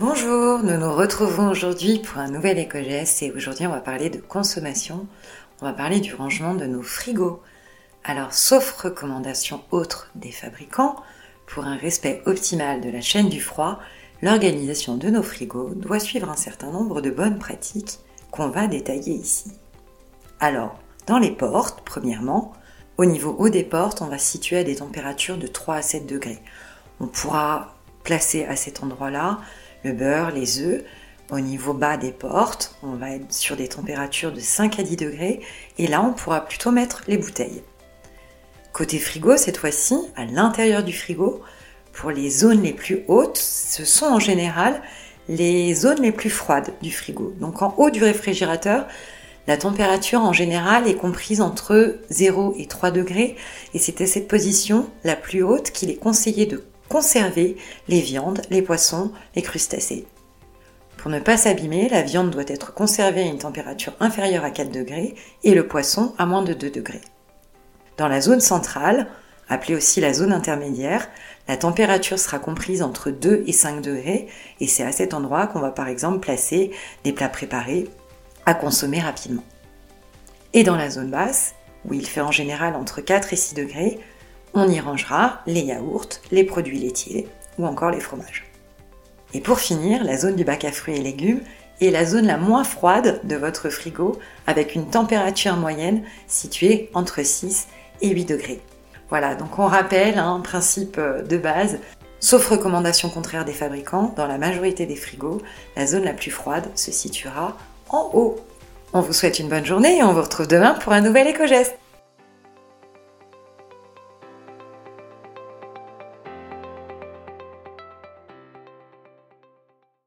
Bonjour, nous nous retrouvons aujourd'hui pour un nouvel éco-geste et aujourd'hui on va parler de consommation, on va parler du rangement de nos frigos. Alors sauf recommandation autre des fabricants, pour un respect optimal de la chaîne du froid, l'organisation de nos frigos doit suivre un certain nombre de bonnes pratiques qu'on va détailler ici. Alors, dans les portes, premièrement, au niveau haut des portes, on va situer à des températures de 3 à 7 degrés. On pourra placer à cet endroit-là le beurre, les œufs. Au niveau bas des portes, on va être sur des températures de 5 à 10 degrés et là on pourra plutôt mettre les bouteilles. Côté frigo, cette fois-ci, à l'intérieur du frigo, pour les zones les plus hautes, ce sont en général les zones les plus froides du frigo. Donc en haut du réfrigérateur, la température en général est comprise entre 0 et 3 degrés et à cette position la plus haute qu'il est conseillé de conserver les viandes, les poissons, les crustacés. Pour ne pas s'abîmer, la viande doit être conservée à une température inférieure à 4 degrés et le poisson à moins de 2 degrés. Dans la zone centrale, appelée aussi la zone intermédiaire, la température sera comprise entre 2 et 5 degrés et c'est à cet endroit qu'on va par exemple placer des plats préparés à consommer rapidement. Et dans la zone basse, où il fait en général entre 4 et 6 degrés, on y rangera les yaourts, les produits laitiers ou encore les fromages. Et pour finir, la zone du bac à fruits et légumes est la zone la moins froide de votre frigo avec une température moyenne située entre 6 et 8 degrés. Voilà, donc on rappelle un hein, principe euh, de base, sauf recommandation contraire des fabricants, dans la majorité des frigos, la zone la plus froide se situera en haut. On vous souhaite une bonne journée et on vous retrouve demain pour un nouvel éco-geste.